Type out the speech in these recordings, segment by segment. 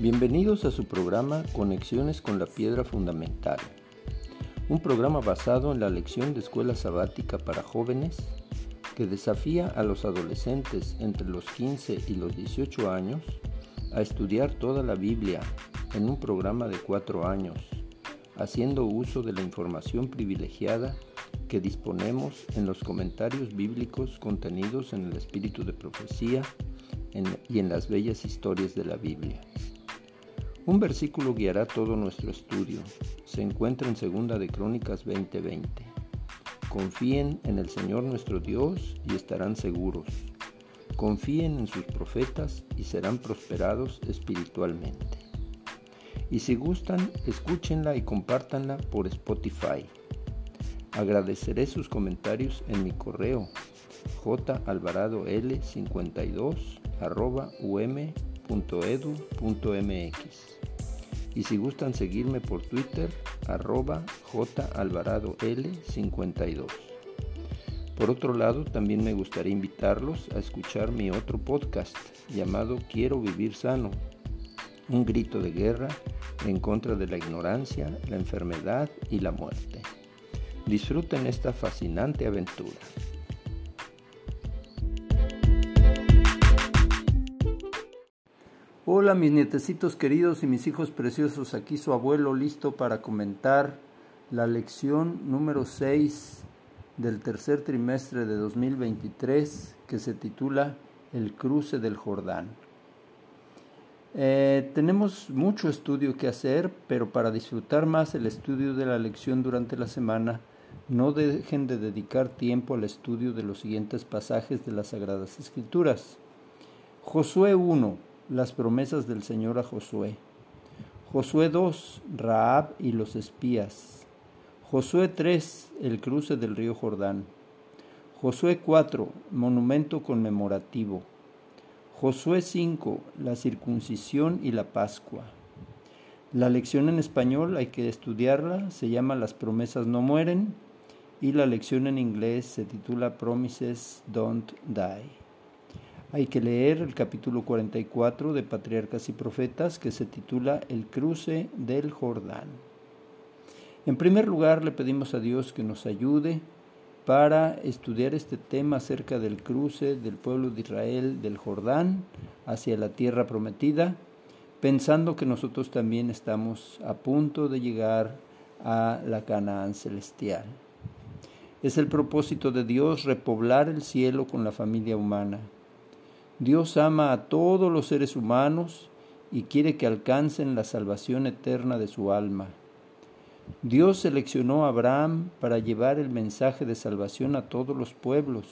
Bienvenidos a su programa Conexiones con la Piedra Fundamental, un programa basado en la lección de escuela sabática para jóvenes que desafía a los adolescentes entre los 15 y los 18 años a estudiar toda la Biblia en un programa de cuatro años, haciendo uso de la información privilegiada que disponemos en los comentarios bíblicos contenidos en el espíritu de profecía y en las bellas historias de la Biblia. Un versículo guiará todo nuestro estudio. Se encuentra en Segunda de Crónicas 20:20. Confíen en el Señor nuestro Dios y estarán seguros. Confíen en sus profetas y serán prosperados espiritualmente. Y si gustan, escúchenla y compártanla por Spotify. Agradeceré sus comentarios en mi correo jalvaradol52.um.edu.mx y si gustan seguirme por Twitter, arroba jalvaradol52. Por otro lado, también me gustaría invitarlos a escuchar mi otro podcast llamado Quiero vivir sano, un grito de guerra en contra de la ignorancia, la enfermedad y la muerte. Disfruten esta fascinante aventura. Hola mis nietecitos queridos y mis hijos preciosos, aquí su abuelo listo para comentar la lección número 6 del tercer trimestre de 2023 que se titula El cruce del Jordán. Eh, tenemos mucho estudio que hacer, pero para disfrutar más el estudio de la lección durante la semana, no dejen de dedicar tiempo al estudio de los siguientes pasajes de las Sagradas Escrituras. Josué 1 las promesas del Señor a Josué. Josué 2, Raab y los espías. Josué 3, el cruce del río Jordán. Josué 4, monumento conmemorativo. Josué 5, la circuncisión y la Pascua. La lección en español hay que estudiarla, se llama Las promesas no mueren y la lección en inglés se titula Promises Don't Die. Hay que leer el capítulo 44 de Patriarcas y Profetas que se titula El cruce del Jordán. En primer lugar, le pedimos a Dios que nos ayude para estudiar este tema acerca del cruce del pueblo de Israel del Jordán hacia la tierra prometida, pensando que nosotros también estamos a punto de llegar a la Canaán celestial. Es el propósito de Dios repoblar el cielo con la familia humana Dios ama a todos los seres humanos y quiere que alcancen la salvación eterna de su alma. Dios seleccionó a Abraham para llevar el mensaje de salvación a todos los pueblos,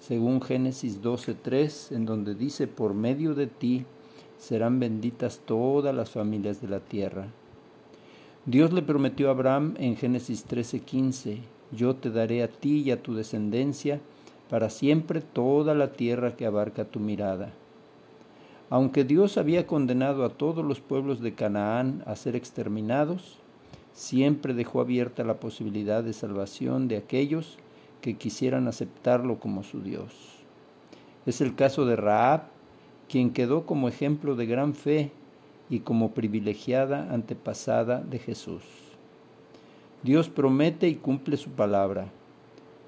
según Génesis 12:3, en donde dice, por medio de ti serán benditas todas las familias de la tierra. Dios le prometió a Abraham en Génesis 13:15, yo te daré a ti y a tu descendencia para siempre toda la tierra que abarca tu mirada. Aunque Dios había condenado a todos los pueblos de Canaán a ser exterminados, siempre dejó abierta la posibilidad de salvación de aquellos que quisieran aceptarlo como su Dios. Es el caso de Raab, quien quedó como ejemplo de gran fe y como privilegiada antepasada de Jesús. Dios promete y cumple su palabra.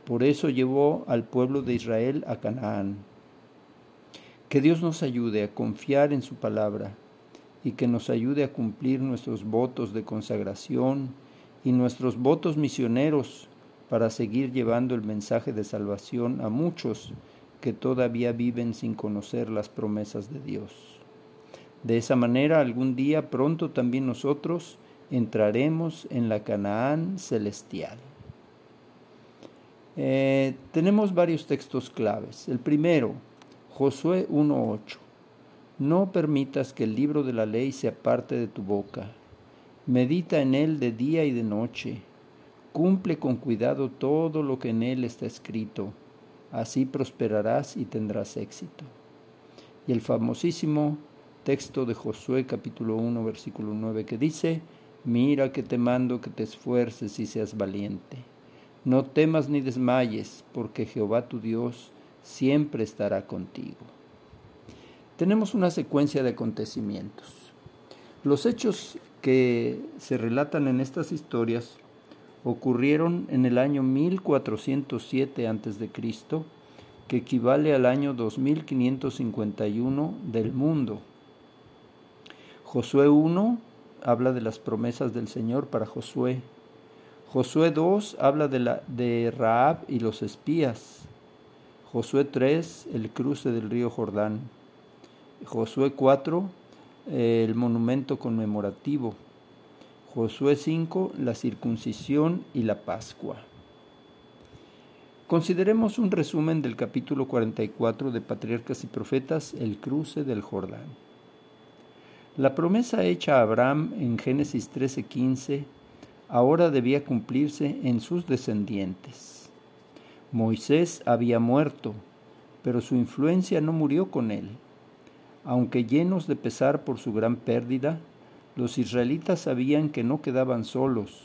Por eso llevó al pueblo de Israel a Canaán. Que Dios nos ayude a confiar en su palabra y que nos ayude a cumplir nuestros votos de consagración y nuestros votos misioneros para seguir llevando el mensaje de salvación a muchos que todavía viven sin conocer las promesas de Dios. De esa manera, algún día pronto también nosotros entraremos en la Canaán celestial. Eh, tenemos varios textos claves. El primero, Josué 1.8. No permitas que el libro de la ley se aparte de tu boca. Medita en él de día y de noche. Cumple con cuidado todo lo que en él está escrito. Así prosperarás y tendrás éxito. Y el famosísimo texto de Josué capítulo 1 versículo 9 que dice, Mira que te mando que te esfuerces y seas valiente. No temas ni desmayes, porque Jehová tu Dios siempre estará contigo. Tenemos una secuencia de acontecimientos. Los hechos que se relatan en estas historias ocurrieron en el año 1407 a.C., que equivale al año 2551 del mundo. Josué 1 habla de las promesas del Señor para Josué. Josué 2 habla de, Raab y los espías. Josué 3, el cruce del río Jordán. Josué 4, el monumento conmemorativo. Josué 5, la circuncisión y la Pascua. Consideremos un resumen del capítulo 44 de Patriarcas y Profetas, el cruce del Jordán. La promesa hecha a Abraham en Génesis 13:15 ahora debía cumplirse en sus descendientes. Moisés había muerto, pero su influencia no murió con él. Aunque llenos de pesar por su gran pérdida, los israelitas sabían que no quedaban solos.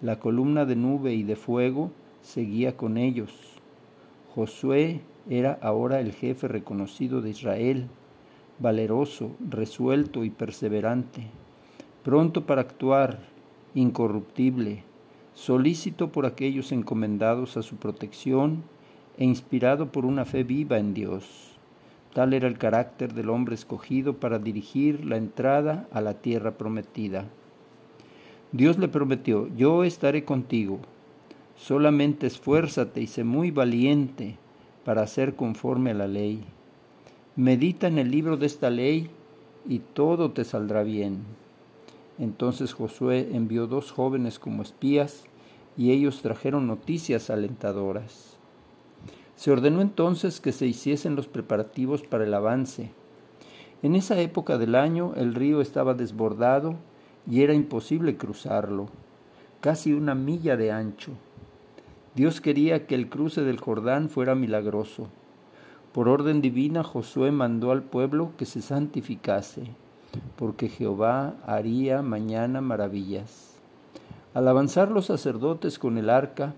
La columna de nube y de fuego seguía con ellos. Josué era ahora el jefe reconocido de Israel, valeroso, resuelto y perseverante, pronto para actuar, incorruptible, solícito por aquellos encomendados a su protección e inspirado por una fe viva en Dios. Tal era el carácter del hombre escogido para dirigir la entrada a la tierra prometida. Dios le prometió, yo estaré contigo, solamente esfuérzate y sé muy valiente para hacer conforme a la ley. Medita en el libro de esta ley y todo te saldrá bien. Entonces Josué envió dos jóvenes como espías y ellos trajeron noticias alentadoras. Se ordenó entonces que se hiciesen los preparativos para el avance. En esa época del año el río estaba desbordado y era imposible cruzarlo, casi una milla de ancho. Dios quería que el cruce del Jordán fuera milagroso. Por orden divina Josué mandó al pueblo que se santificase, porque Jehová haría mañana maravillas. Al avanzar los sacerdotes con el arca,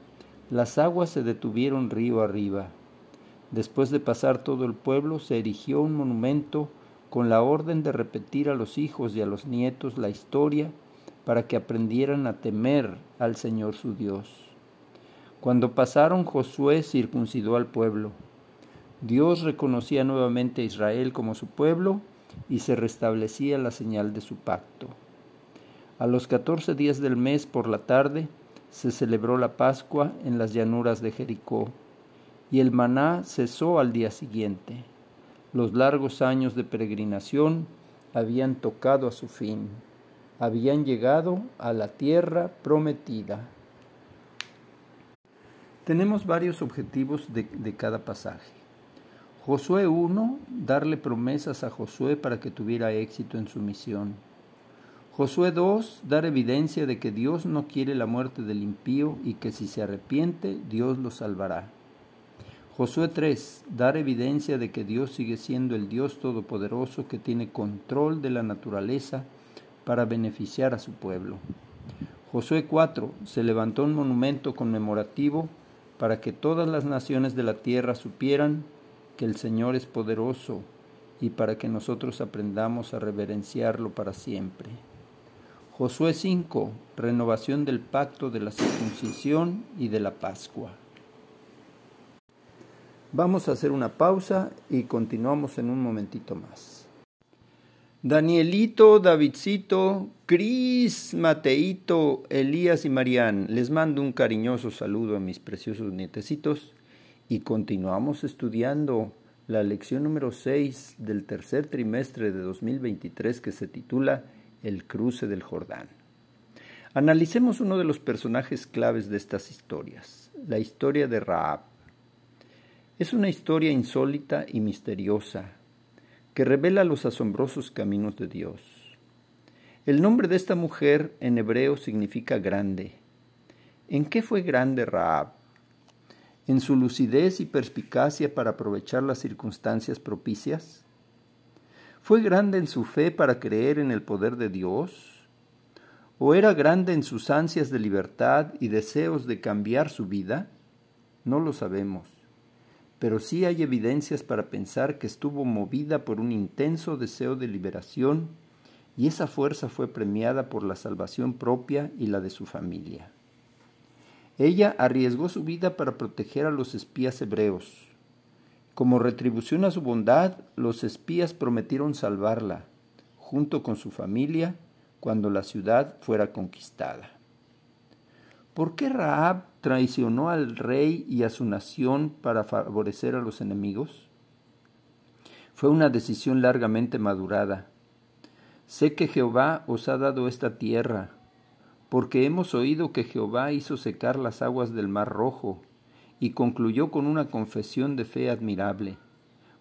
las aguas se detuvieron río arriba. Después de pasar todo el pueblo, se erigió un monumento con la orden de repetir a los hijos y a los nietos la historia para que aprendieran a temer al Señor su Dios. Cuando pasaron, Josué circuncidó al pueblo. Dios reconocía nuevamente a Israel como su pueblo y se restablecía la señal de su pacto. A los catorce días del mes por la tarde, se celebró la Pascua en las llanuras de Jericó, y el maná cesó al día siguiente. Los largos años de peregrinación habían tocado a su fin, habían llegado a la tierra prometida. Tenemos varios objetivos de, de cada pasaje. Josué 1, darle promesas a Josué para que tuviera éxito en su misión. Josué 2, dar evidencia de que Dios no quiere la muerte del impío y que si se arrepiente, Dios lo salvará. Josué 3, dar evidencia de que Dios sigue siendo el Dios todopoderoso que tiene control de la naturaleza para beneficiar a su pueblo. Josué 4, se levantó un monumento conmemorativo para que todas las naciones de la tierra supieran que el Señor es poderoso y para que nosotros aprendamos a reverenciarlo para siempre. Josué 5, renovación del pacto de la circuncisión y de la Pascua. Vamos a hacer una pausa y continuamos en un momentito más. Danielito, Davidcito, Cris, Mateito, Elías y Marían, les mando un cariñoso saludo a mis preciosos nietecitos y continuamos estudiando la lección número 6 del tercer trimestre de 2023 que se titula el cruce del Jordán. Analicemos uno de los personajes claves de estas historias, la historia de Raab. Es una historia insólita y misteriosa que revela los asombrosos caminos de Dios. El nombre de esta mujer en hebreo significa grande. ¿En qué fue grande Raab? ¿En su lucidez y perspicacia para aprovechar las circunstancias propicias? ¿Fue grande en su fe para creer en el poder de Dios? ¿O era grande en sus ansias de libertad y deseos de cambiar su vida? No lo sabemos, pero sí hay evidencias para pensar que estuvo movida por un intenso deseo de liberación y esa fuerza fue premiada por la salvación propia y la de su familia. Ella arriesgó su vida para proteger a los espías hebreos. Como retribución a su bondad, los espías prometieron salvarla, junto con su familia, cuando la ciudad fuera conquistada. ¿Por qué Raab traicionó al rey y a su nación para favorecer a los enemigos? Fue una decisión largamente madurada. Sé que Jehová os ha dado esta tierra, porque hemos oído que Jehová hizo secar las aguas del mar rojo, y concluyó con una confesión de fe admirable,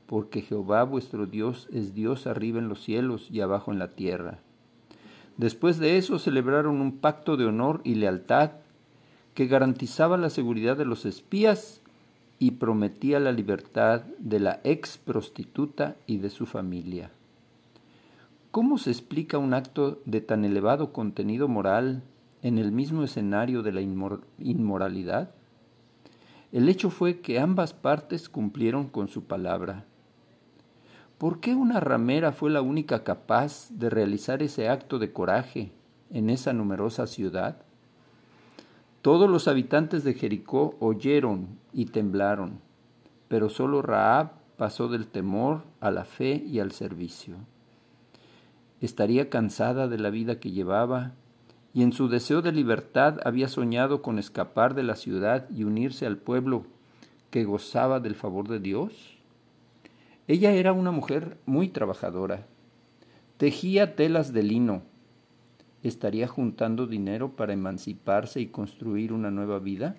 porque Jehová vuestro Dios es Dios arriba en los cielos y abajo en la tierra. Después de eso celebraron un pacto de honor y lealtad que garantizaba la seguridad de los espías y prometía la libertad de la ex prostituta y de su familia. ¿Cómo se explica un acto de tan elevado contenido moral en el mismo escenario de la inmoralidad? El hecho fue que ambas partes cumplieron con su palabra. ¿Por qué una ramera fue la única capaz de realizar ese acto de coraje en esa numerosa ciudad? Todos los habitantes de Jericó oyeron y temblaron, pero solo Raab pasó del temor a la fe y al servicio. Estaría cansada de la vida que llevaba y en su deseo de libertad había soñado con escapar de la ciudad y unirse al pueblo que gozaba del favor de Dios. Ella era una mujer muy trabajadora. Tejía telas de lino, estaría juntando dinero para emanciparse y construir una nueva vida?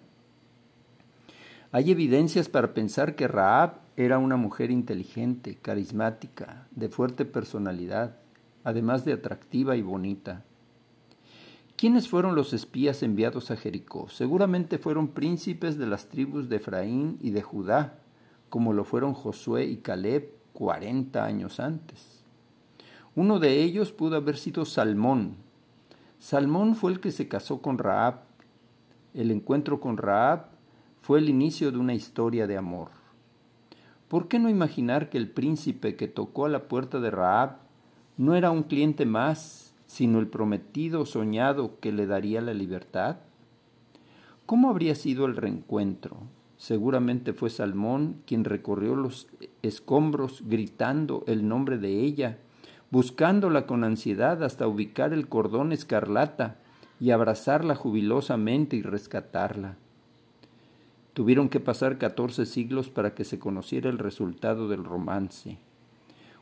Hay evidencias para pensar que Raab era una mujer inteligente, carismática, de fuerte personalidad, además de atractiva y bonita. ¿Quiénes fueron los espías enviados a Jericó? Seguramente fueron príncipes de las tribus de Efraín y de Judá, como lo fueron Josué y Caleb cuarenta años antes. Uno de ellos pudo haber sido Salmón, Salmón fue el que se casó con Raab. El encuentro con Raab fue el inicio de una historia de amor. ¿Por qué no imaginar que el príncipe que tocó a la puerta de Raab no era un cliente más, sino el prometido soñado que le daría la libertad? ¿Cómo habría sido el reencuentro? Seguramente fue Salmón quien recorrió los escombros gritando el nombre de ella buscándola con ansiedad hasta ubicar el cordón escarlata y abrazarla jubilosamente y rescatarla. Tuvieron que pasar catorce siglos para que se conociera el resultado del romance.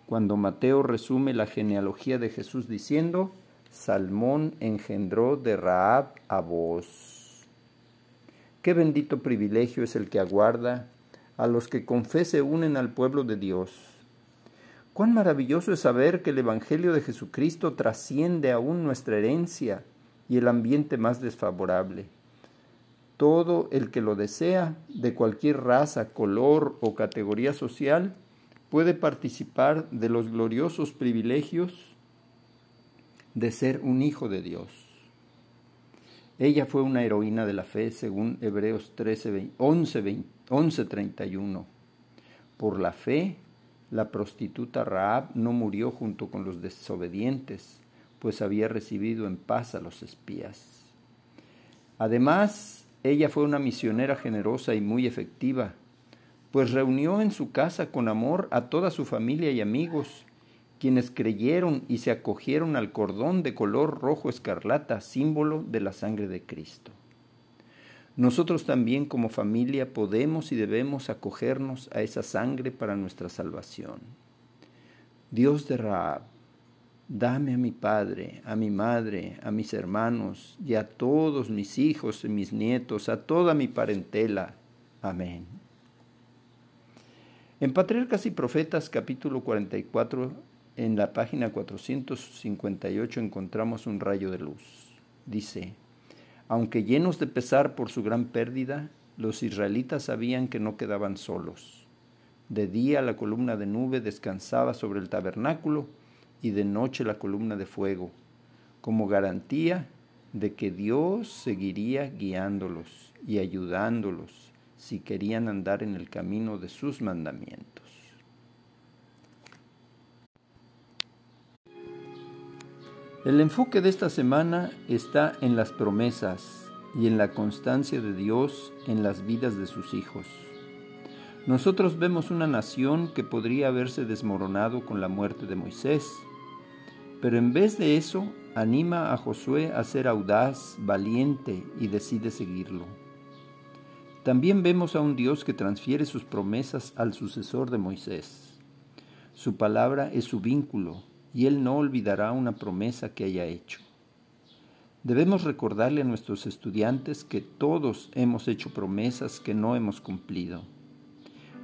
Cuando Mateo resume la genealogía de Jesús diciendo, Salmón engendró de Raab a vos. Qué bendito privilegio es el que aguarda a los que con unen al pueblo de Dios Cuán maravilloso es saber que el Evangelio de Jesucristo trasciende aún nuestra herencia y el ambiente más desfavorable. Todo el que lo desea, de cualquier raza, color o categoría social, puede participar de los gloriosos privilegios de ser un hijo de Dios. Ella fue una heroína de la fe, según Hebreos 13, 11, 11 31. Por la fe la prostituta Raab no murió junto con los desobedientes, pues había recibido en paz a los espías. Además, ella fue una misionera generosa y muy efectiva, pues reunió en su casa con amor a toda su familia y amigos, quienes creyeron y se acogieron al cordón de color rojo escarlata, símbolo de la sangre de Cristo. Nosotros también como familia podemos y debemos acogernos a esa sangre para nuestra salvación. Dios de Raab, dame a mi padre, a mi madre, a mis hermanos y a todos mis hijos y mis nietos, a toda mi parentela. Amén. En Patriarcas y Profetas capítulo 44, en la página 458 encontramos un rayo de luz. Dice, aunque llenos de pesar por su gran pérdida, los israelitas sabían que no quedaban solos. De día la columna de nube descansaba sobre el tabernáculo y de noche la columna de fuego, como garantía de que Dios seguiría guiándolos y ayudándolos si querían andar en el camino de sus mandamientos. El enfoque de esta semana está en las promesas y en la constancia de Dios en las vidas de sus hijos. Nosotros vemos una nación que podría haberse desmoronado con la muerte de Moisés, pero en vez de eso anima a Josué a ser audaz, valiente y decide seguirlo. También vemos a un Dios que transfiere sus promesas al sucesor de Moisés. Su palabra es su vínculo y él no olvidará una promesa que haya hecho. Debemos recordarle a nuestros estudiantes que todos hemos hecho promesas que no hemos cumplido.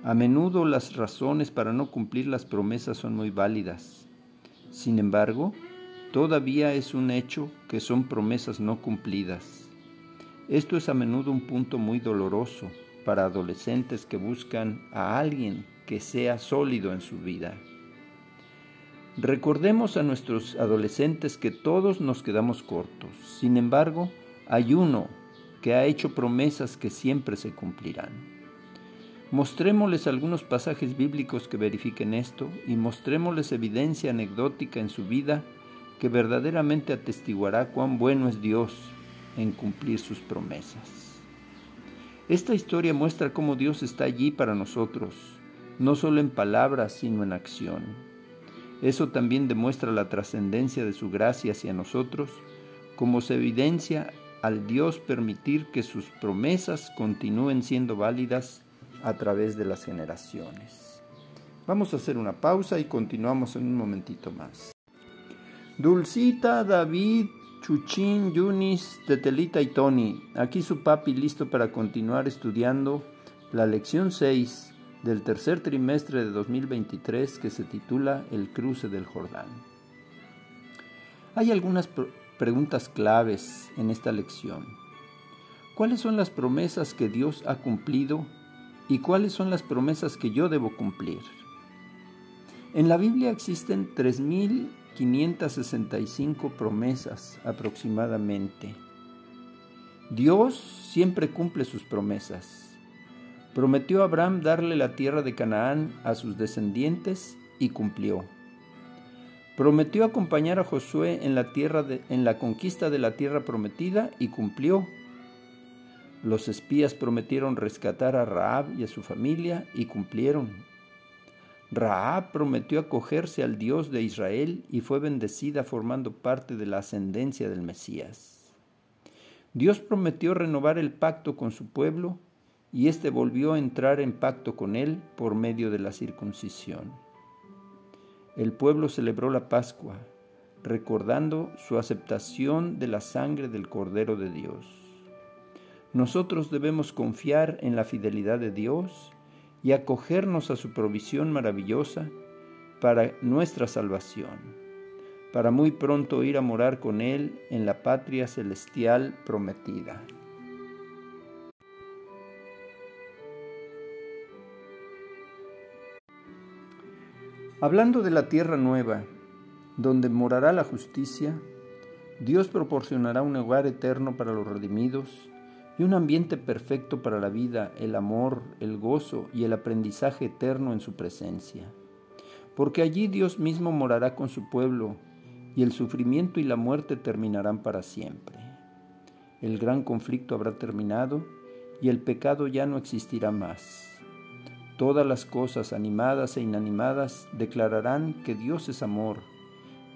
A menudo las razones para no cumplir las promesas son muy válidas. Sin embargo, todavía es un hecho que son promesas no cumplidas. Esto es a menudo un punto muy doloroso para adolescentes que buscan a alguien que sea sólido en su vida. Recordemos a nuestros adolescentes que todos nos quedamos cortos. Sin embargo, hay uno que ha hecho promesas que siempre se cumplirán. Mostrémosles algunos pasajes bíblicos que verifiquen esto y mostrémosles evidencia anecdótica en su vida que verdaderamente atestiguará cuán bueno es Dios en cumplir sus promesas. Esta historia muestra cómo Dios está allí para nosotros, no solo en palabras, sino en acción. Eso también demuestra la trascendencia de su gracia hacia nosotros, como se evidencia al Dios permitir que sus promesas continúen siendo válidas a través de las generaciones. Vamos a hacer una pausa y continuamos en un momentito más. Dulcita, David, Chuchín, Yunis, Tetelita y Tony. Aquí su papi listo para continuar estudiando la lección 6 del tercer trimestre de 2023 que se titula El cruce del Jordán. Hay algunas preguntas claves en esta lección. ¿Cuáles son las promesas que Dios ha cumplido y cuáles son las promesas que yo debo cumplir? En la Biblia existen 3.000 565 promesas aproximadamente. Dios siempre cumple sus promesas. Prometió a Abraham darle la tierra de Canaán a sus descendientes y cumplió. Prometió acompañar a Josué en la, tierra en la conquista de la tierra prometida y cumplió. Los espías prometieron rescatar a Raab y a su familia y cumplieron. Raab prometió acogerse al Dios de Israel y fue bendecida formando parte de la ascendencia del Mesías. Dios prometió renovar el pacto con su pueblo y éste volvió a entrar en pacto con él por medio de la circuncisión. El pueblo celebró la Pascua, recordando su aceptación de la sangre del Cordero de Dios. Nosotros debemos confiar en la fidelidad de Dios y acogernos a su provisión maravillosa para nuestra salvación, para muy pronto ir a morar con Él en la patria celestial prometida. Hablando de la tierra nueva, donde morará la justicia, Dios proporcionará un hogar eterno para los redimidos y un ambiente perfecto para la vida, el amor, el gozo y el aprendizaje eterno en su presencia. Porque allí Dios mismo morará con su pueblo y el sufrimiento y la muerte terminarán para siempre. El gran conflicto habrá terminado y el pecado ya no existirá más. Todas las cosas animadas e inanimadas declararán que Dios es amor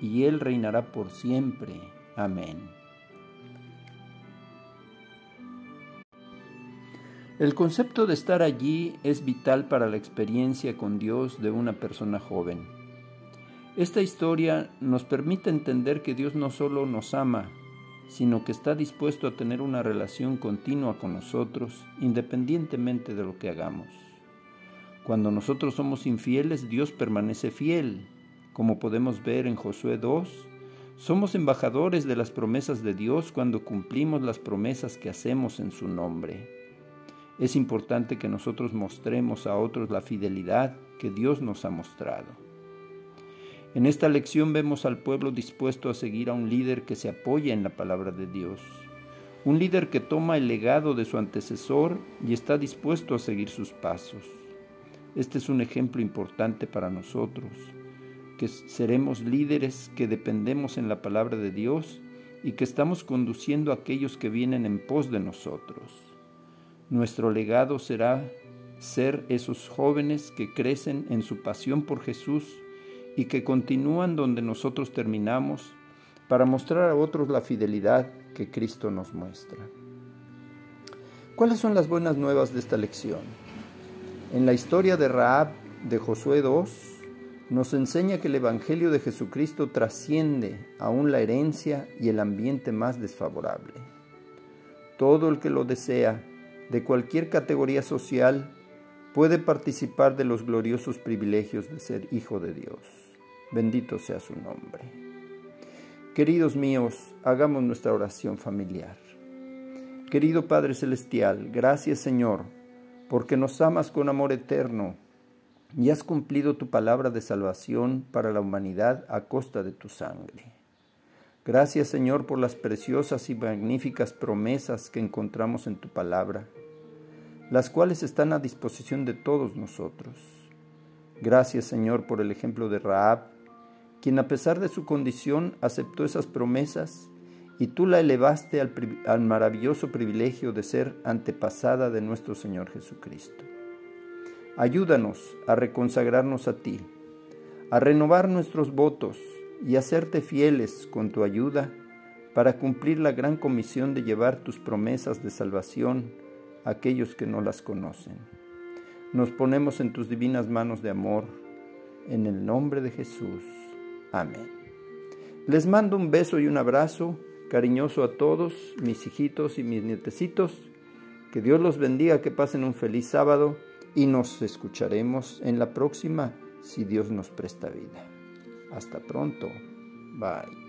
y Él reinará por siempre. Amén. El concepto de estar allí es vital para la experiencia con Dios de una persona joven. Esta historia nos permite entender que Dios no solo nos ama, sino que está dispuesto a tener una relación continua con nosotros, independientemente de lo que hagamos. Cuando nosotros somos infieles, Dios permanece fiel. Como podemos ver en Josué 2, somos embajadores de las promesas de Dios cuando cumplimos las promesas que hacemos en su nombre. Es importante que nosotros mostremos a otros la fidelidad que Dios nos ha mostrado. En esta lección vemos al pueblo dispuesto a seguir a un líder que se apoya en la palabra de Dios, un líder que toma el legado de su antecesor y está dispuesto a seguir sus pasos. Este es un ejemplo importante para nosotros. que seremos líderes que dependemos en la palabra de Dios y que estamos conduciendo a aquellos que vienen en pos de nosotros. Nuestro legado será ser esos jóvenes que crecen en su pasión por Jesús y que continúan donde nosotros terminamos para mostrar a otros la fidelidad que Cristo nos muestra. ¿Cuáles son las buenas nuevas de esta lección? En la historia de Raab de Josué 2 nos enseña que el Evangelio de Jesucristo trasciende aún la herencia y el ambiente más desfavorable. Todo el que lo desea, de cualquier categoría social, puede participar de los gloriosos privilegios de ser hijo de Dios. Bendito sea su nombre. Queridos míos, hagamos nuestra oración familiar. Querido Padre Celestial, gracias Señor, porque nos amas con amor eterno y has cumplido tu palabra de salvación para la humanidad a costa de tu sangre. Gracias Señor por las preciosas y magníficas promesas que encontramos en tu palabra, las cuales están a disposición de todos nosotros. Gracias Señor por el ejemplo de Raab, quien a pesar de su condición aceptó esas promesas y tú la elevaste al, maravilloso privilegio de ser antepasada de nuestro Señor Jesucristo. Ayúdanos a reconsagrarnos a ti, a renovar nuestros votos y a serte fieles con tu ayuda para cumplir la gran comisión de llevar tus promesas de salvación a aquellos que no las conocen. Nos ponemos en tus divinas manos de amor, en el nombre de Jesús. Amén. Les mando un beso y un abrazo cariñoso a todos mis hijitos y mis nietecitos. Que Dios los bendiga, que pasen un feliz sábado y nos escucharemos en la próxima si Dios nos presta vida. Hasta pronto. Bye.